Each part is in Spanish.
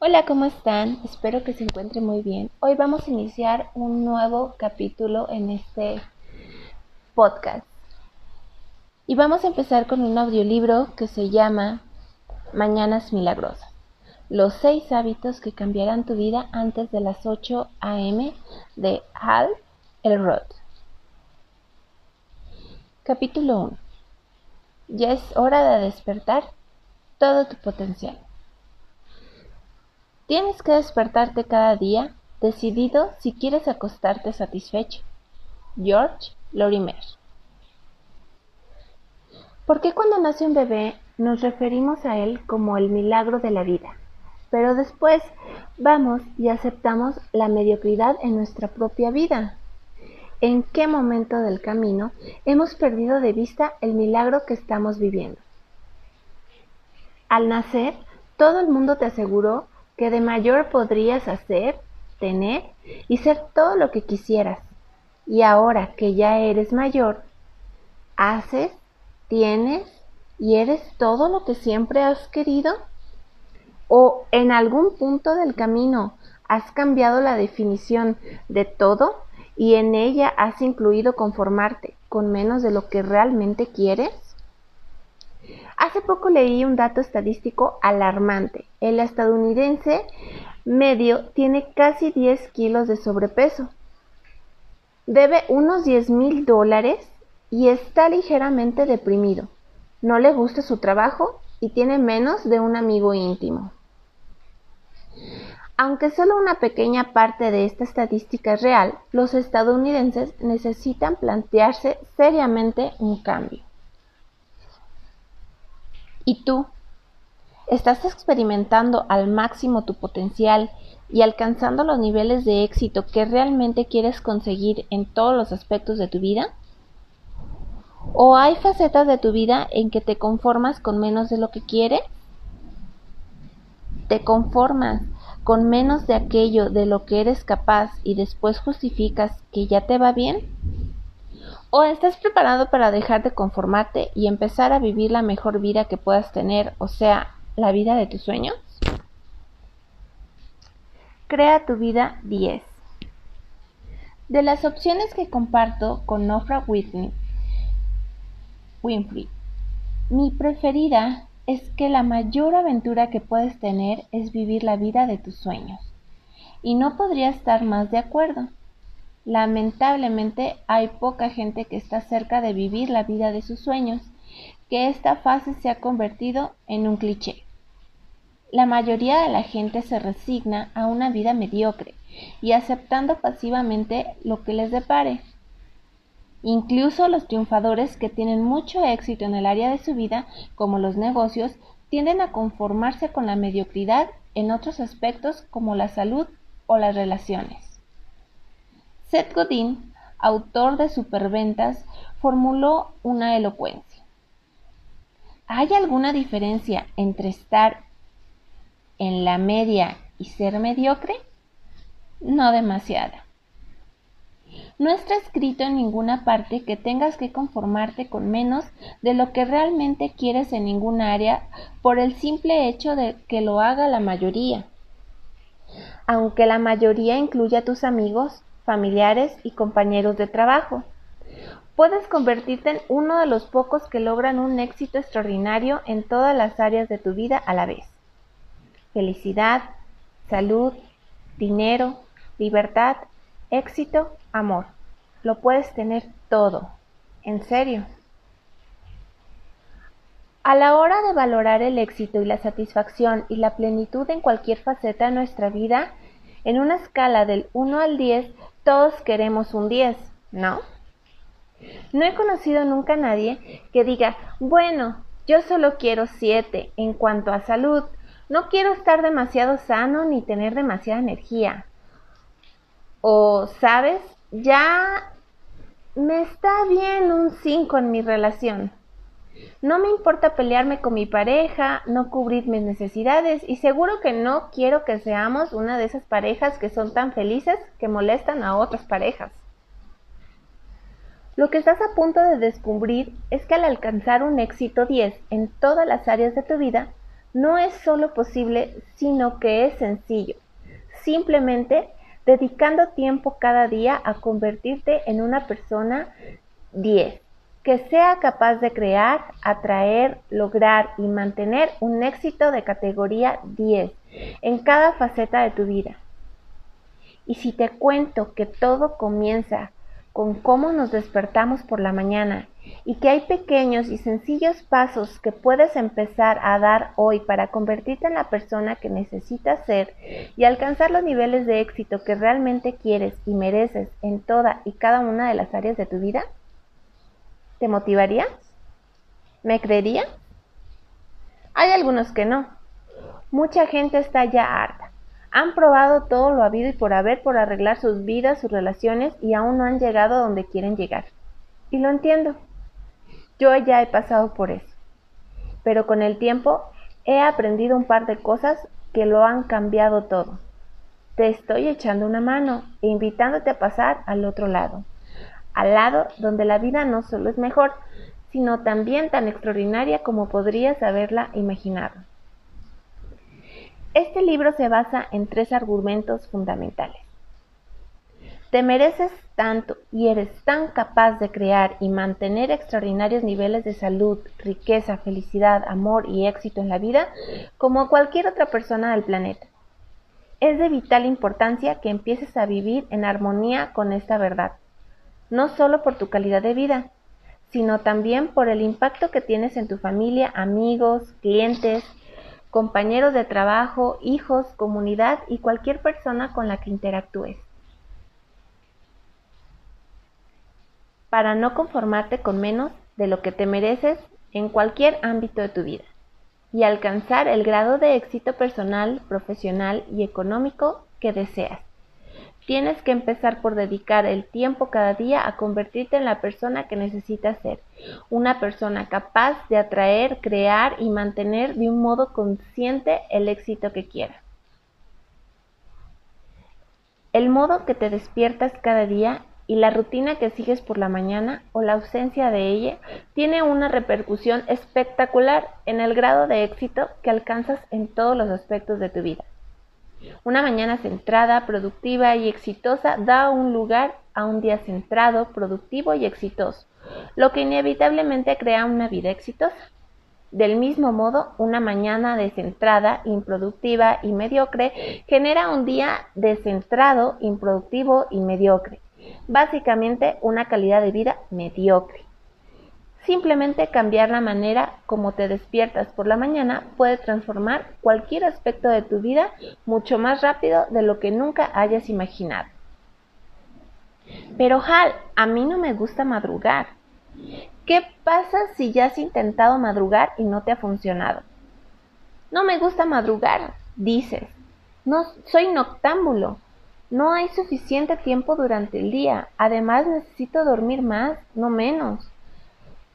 Hola, ¿cómo están? Espero que se encuentren muy bien. Hoy vamos a iniciar un nuevo capítulo en este podcast. Y vamos a empezar con un audiolibro que se llama Mañanas Milagrosas. Los seis hábitos que cambiarán tu vida antes de las 8 a.m. de Hal Elrod. Capítulo 1. Ya es hora de despertar todo tu potencial. Tienes que despertarte cada día decidido si quieres acostarte satisfecho. George Lorimer. ¿Por qué cuando nace un bebé nos referimos a él como el milagro de la vida? Pero después vamos y aceptamos la mediocridad en nuestra propia vida. ¿En qué momento del camino hemos perdido de vista el milagro que estamos viviendo? Al nacer, todo el mundo te aseguró que de mayor podrías hacer, tener y ser todo lo que quisieras. Y ahora que ya eres mayor, haces, tienes y eres todo lo que siempre has querido? ¿O en algún punto del camino has cambiado la definición de todo y en ella has incluido conformarte con menos de lo que realmente quieres? Hace poco leí un dato estadístico alarmante. El estadounidense medio tiene casi 10 kilos de sobrepeso. Debe unos 10 mil dólares y está ligeramente deprimido. No le gusta su trabajo y tiene menos de un amigo íntimo. Aunque solo una pequeña parte de esta estadística es real, los estadounidenses necesitan plantearse seriamente un cambio. ¿Y tú? ¿Estás experimentando al máximo tu potencial y alcanzando los niveles de éxito que realmente quieres conseguir en todos los aspectos de tu vida? ¿O hay facetas de tu vida en que te conformas con menos de lo que quieres? ¿Te conformas con menos de aquello de lo que eres capaz y después justificas que ya te va bien? ¿O estás preparado para dejar de conformarte y empezar a vivir la mejor vida que puedas tener, o sea, la vida de tus sueños? Crea tu vida 10. De las opciones que comparto con Oprah Whitney, Winfrey, mi preferida es que la mayor aventura que puedes tener es vivir la vida de tus sueños. Y no podría estar más de acuerdo. Lamentablemente hay poca gente que está cerca de vivir la vida de sus sueños, que esta fase se ha convertido en un cliché. La mayoría de la gente se resigna a una vida mediocre y aceptando pasivamente lo que les depare. Incluso los triunfadores que tienen mucho éxito en el área de su vida, como los negocios, tienden a conformarse con la mediocridad en otros aspectos como la salud o las relaciones. Seth Godin, autor de Superventas, formuló una elocuencia. ¿Hay alguna diferencia entre estar en la media y ser mediocre? No demasiada. No está escrito en ninguna parte que tengas que conformarte con menos de lo que realmente quieres en ningún área por el simple hecho de que lo haga la mayoría. Aunque la mayoría incluya a tus amigos, familiares y compañeros de trabajo. Puedes convertirte en uno de los pocos que logran un éxito extraordinario en todas las áreas de tu vida a la vez. Felicidad, salud, dinero, libertad, éxito, amor. Lo puedes tener todo. En serio. A la hora de valorar el éxito y la satisfacción y la plenitud en cualquier faceta de nuestra vida, en una escala del 1 al 10, todos queremos un 10, ¿no? No he conocido nunca a nadie que diga, bueno, yo solo quiero 7 en cuanto a salud. No quiero estar demasiado sano ni tener demasiada energía. O, ¿sabes? Ya me está bien un 5 en mi relación. No me importa pelearme con mi pareja, no cubrir mis necesidades y seguro que no quiero que seamos una de esas parejas que son tan felices que molestan a otras parejas. Lo que estás a punto de descubrir es que al alcanzar un éxito 10 en todas las áreas de tu vida, no es solo posible, sino que es sencillo. Simplemente dedicando tiempo cada día a convertirte en una persona 10, que sea capaz de crear, atraer, lograr y mantener un éxito de categoría 10 en cada faceta de tu vida. Y si te cuento que todo comienza con cómo nos despertamos por la mañana y que hay pequeños y sencillos pasos que puedes empezar a dar hoy para convertirte en la persona que necesitas ser y alcanzar los niveles de éxito que realmente quieres y mereces en toda y cada una de las áreas de tu vida? ¿Te motivaría? ¿Me creería? Hay algunos que no. Mucha gente está ya harta han probado todo lo habido y por haber por arreglar sus vidas, sus relaciones y aún no han llegado a donde quieren llegar. Y lo entiendo. Yo ya he pasado por eso. Pero con el tiempo he aprendido un par de cosas que lo han cambiado todo. Te estoy echando una mano e invitándote a pasar al otro lado. Al lado donde la vida no solo es mejor, sino también tan extraordinaria como podrías haberla imaginado. Este libro se basa en tres argumentos fundamentales. Te mereces tanto y eres tan capaz de crear y mantener extraordinarios niveles de salud, riqueza, felicidad, amor y éxito en la vida como cualquier otra persona del planeta. Es de vital importancia que empieces a vivir en armonía con esta verdad, no solo por tu calidad de vida, sino también por el impacto que tienes en tu familia, amigos, clientes, compañeros de trabajo, hijos, comunidad y cualquier persona con la que interactúes. Para no conformarte con menos de lo que te mereces en cualquier ámbito de tu vida y alcanzar el grado de éxito personal, profesional y económico que deseas. Tienes que empezar por dedicar el tiempo cada día a convertirte en la persona que necesitas ser, una persona capaz de atraer, crear y mantener de un modo consciente el éxito que quieras. El modo que te despiertas cada día y la rutina que sigues por la mañana o la ausencia de ella tiene una repercusión espectacular en el grado de éxito que alcanzas en todos los aspectos de tu vida. Una mañana centrada, productiva y exitosa da un lugar a un día centrado, productivo y exitoso, lo que inevitablemente crea una vida exitosa. Del mismo modo, una mañana descentrada, improductiva y mediocre genera un día descentrado, improductivo y mediocre. Básicamente una calidad de vida mediocre. Simplemente cambiar la manera como te despiertas por la mañana puede transformar cualquier aspecto de tu vida mucho más rápido de lo que nunca hayas imaginado. Pero Hal, a mí no me gusta madrugar. ¿Qué pasa si ya has intentado madrugar y no te ha funcionado? No me gusta madrugar, dices. No soy noctámbulo. No hay suficiente tiempo durante el día. Además necesito dormir más, no menos.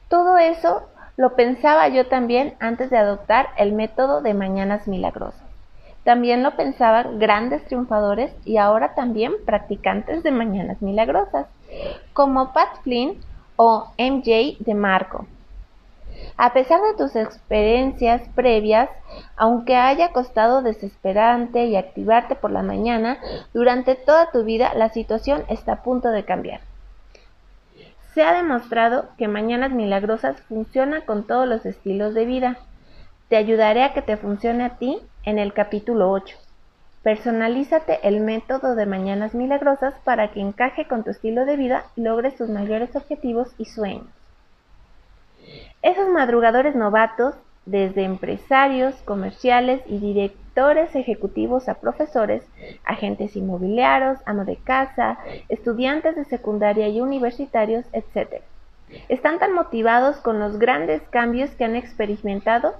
Todo eso lo pensaba yo también antes de adoptar el método de Mañanas Milagrosas. También lo pensaban grandes triunfadores y ahora también practicantes de Mañanas Milagrosas, como Pat Flynn o MJ de Marco. A pesar de tus experiencias previas, aunque haya costado desesperante y activarte por la mañana, durante toda tu vida la situación está a punto de cambiar. Se ha demostrado que Mañanas Milagrosas funciona con todos los estilos de vida. Te ayudaré a que te funcione a ti en el capítulo 8. Personalízate el método de Mañanas Milagrosas para que encaje con tu estilo de vida y logres tus mayores objetivos y sueños. Esos madrugadores novatos desde empresarios, comerciales y directores ejecutivos a profesores, agentes inmobiliarios, amo de casa, estudiantes de secundaria y universitarios, etc. Están tan motivados con los grandes cambios que han experimentado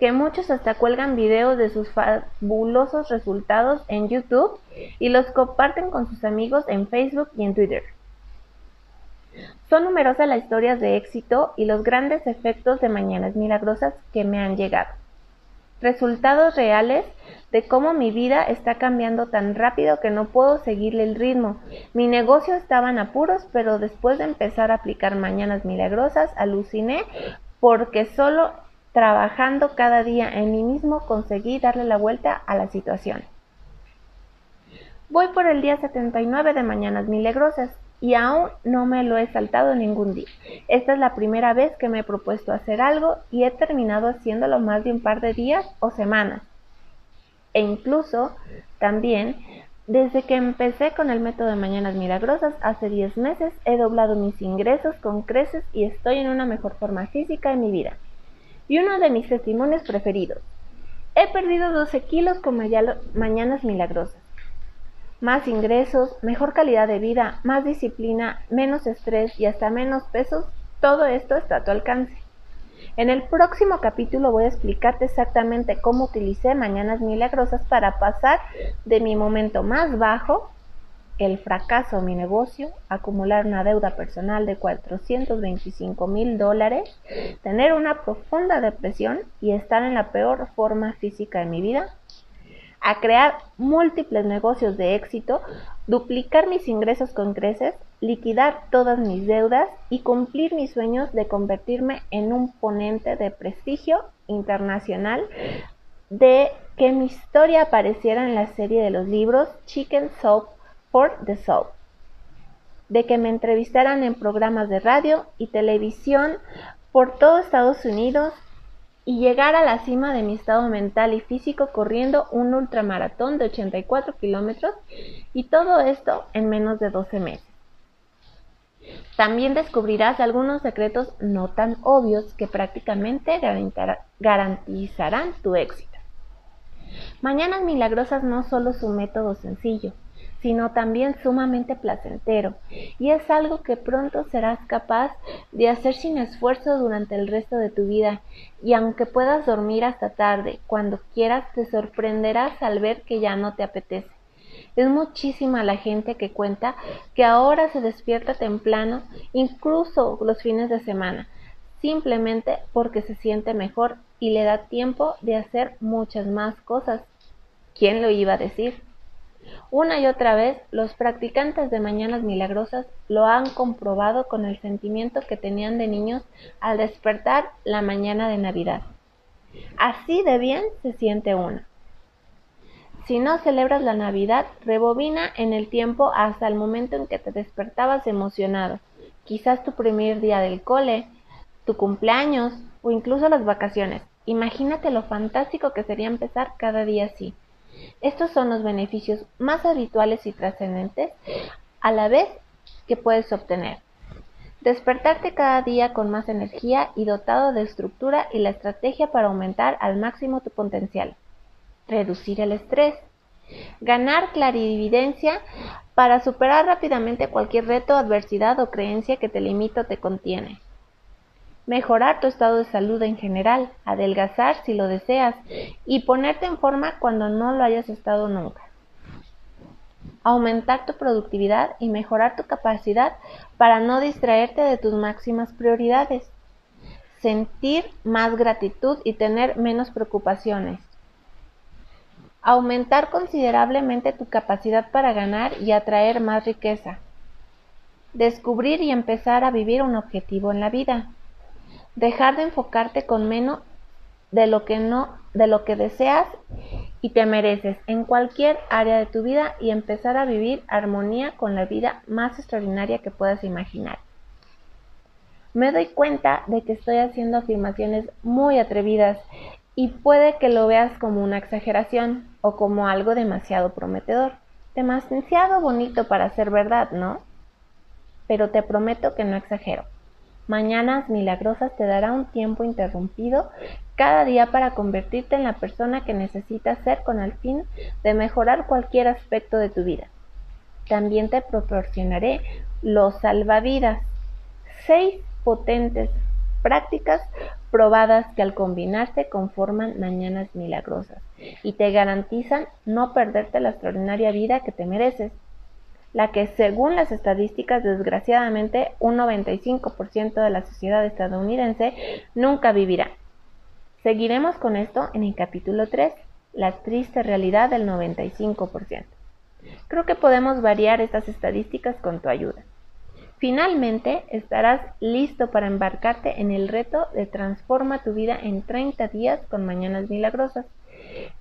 que muchos hasta cuelgan videos de sus fabulosos resultados en YouTube y los comparten con sus amigos en Facebook y en Twitter. Son numerosas las historias de éxito y los grandes efectos de Mañanas Milagrosas que me han llegado. Resultados reales de cómo mi vida está cambiando tan rápido que no puedo seguirle el ritmo. Mi negocio estaba en apuros, pero después de empezar a aplicar Mañanas Milagrosas, aluciné porque solo trabajando cada día en mí mismo conseguí darle la vuelta a la situación. Voy por el día 79 de Mañanas Milagrosas y aún no me lo he saltado ningún día. Esta es la primera vez que me he propuesto hacer algo y he terminado haciéndolo más de un par de días o semanas. E incluso también desde que empecé con el método de Mañanas Milagrosas hace 10 meses he doblado mis ingresos con creces y estoy en una mejor forma física en mi vida. Y uno de mis testimonios preferidos. He perdido 12 kilos con Mañanas Milagrosas más ingresos, mejor calidad de vida, más disciplina, menos estrés y hasta menos pesos, todo esto está a tu alcance. En el próximo capítulo voy a explicarte exactamente cómo utilicé Mañanas Milagrosas para pasar de mi momento más bajo, el fracaso de mi negocio, acumular una deuda personal de 425 mil dólares, tener una profunda depresión y estar en la peor forma física de mi vida, a crear múltiples negocios de éxito, duplicar mis ingresos con creces, liquidar todas mis deudas y cumplir mis sueños de convertirme en un ponente de prestigio internacional, de que mi historia apareciera en la serie de los libros Chicken Soup for the Soul, de que me entrevistaran en programas de radio y televisión por todo Estados Unidos y llegar a la cima de mi estado mental y físico corriendo un ultramaratón de 84 kilómetros y todo esto en menos de 12 meses. También descubrirás algunos secretos no tan obvios que prácticamente garantizarán tu éxito. Mañanas Milagrosas no solo es un método sencillo, sino también sumamente placentero, y es algo que pronto serás capaz de hacer sin esfuerzo durante el resto de tu vida, y aunque puedas dormir hasta tarde, cuando quieras te sorprenderás al ver que ya no te apetece. Es muchísima la gente que cuenta que ahora se despierta temprano, incluso los fines de semana, simplemente porque se siente mejor y le da tiempo de hacer muchas más cosas. ¿Quién lo iba a decir? Una y otra vez, los practicantes de Mañanas Milagrosas lo han comprobado con el sentimiento que tenían de niños al despertar la mañana de Navidad. Así de bien se siente uno. Si no celebras la Navidad, rebobina en el tiempo hasta el momento en que te despertabas emocionado, quizás tu primer día del cole, tu cumpleaños o incluso las vacaciones. Imagínate lo fantástico que sería empezar cada día así. Estos son los beneficios más habituales y trascendentes a la vez que puedes obtener. Despertarte cada día con más energía y dotado de estructura y la estrategia para aumentar al máximo tu potencial. Reducir el estrés. Ganar clarividencia para superar rápidamente cualquier reto, adversidad o creencia que te limita o te contiene mejorar tu estado de salud en general, adelgazar si lo deseas y ponerte en forma cuando no lo hayas estado nunca. Aumentar tu productividad y mejorar tu capacidad para no distraerte de tus máximas prioridades. Sentir más gratitud y tener menos preocupaciones. Aumentar considerablemente tu capacidad para ganar y atraer más riqueza. Descubrir y empezar a vivir un objetivo en la vida dejar de enfocarte con menos de lo que no de lo que deseas y te mereces en cualquier área de tu vida y empezar a vivir armonía con la vida más extraordinaria que puedas imaginar. Me doy cuenta de que estoy haciendo afirmaciones muy atrevidas y puede que lo veas como una exageración o como algo demasiado prometedor, demasiado bonito para ser verdad, ¿no? Pero te prometo que no exagero. Mañanas Milagrosas te dará un tiempo interrumpido cada día para convertirte en la persona que necesitas ser con el fin de mejorar cualquier aspecto de tu vida. También te proporcionaré los salvavidas, seis potentes prácticas probadas que al combinarse conforman mañanas milagrosas y te garantizan no perderte la extraordinaria vida que te mereces la que según las estadísticas desgraciadamente un 95% de la sociedad estadounidense nunca vivirá. Seguiremos con esto en el capítulo 3, la triste realidad del 95%. Creo que podemos variar estas estadísticas con tu ayuda. Finalmente, estarás listo para embarcarte en el reto de Transforma tu vida en 30 días con Mañanas Milagrosas,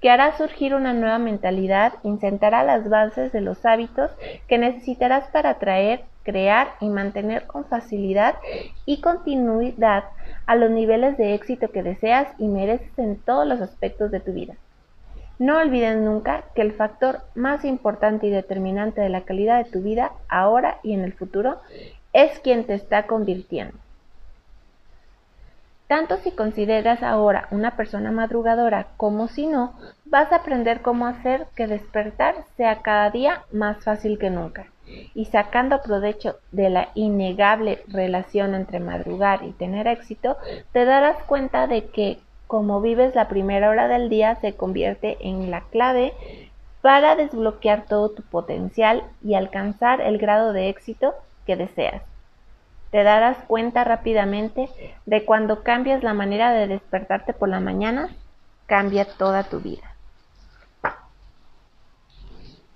que hará surgir una nueva mentalidad y sentará las bases de los hábitos que necesitarás para atraer, crear y mantener con facilidad y continuidad a los niveles de éxito que deseas y mereces en todos los aspectos de tu vida. No olvides nunca que el factor más importante y determinante de la calidad de tu vida ahora y en el futuro es quien te está convirtiendo. Tanto si consideras ahora una persona madrugadora como si no, vas a aprender cómo hacer que despertar sea cada día más fácil que nunca. Y sacando provecho de la innegable relación entre madrugar y tener éxito, te darás cuenta de que como vives la primera hora del día se convierte en la clave para desbloquear todo tu potencial y alcanzar el grado de éxito que deseas. Te darás cuenta rápidamente de cuando cambias la manera de despertarte por la mañana, cambia toda tu vida.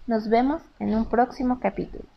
Nos vemos en un próximo capítulo.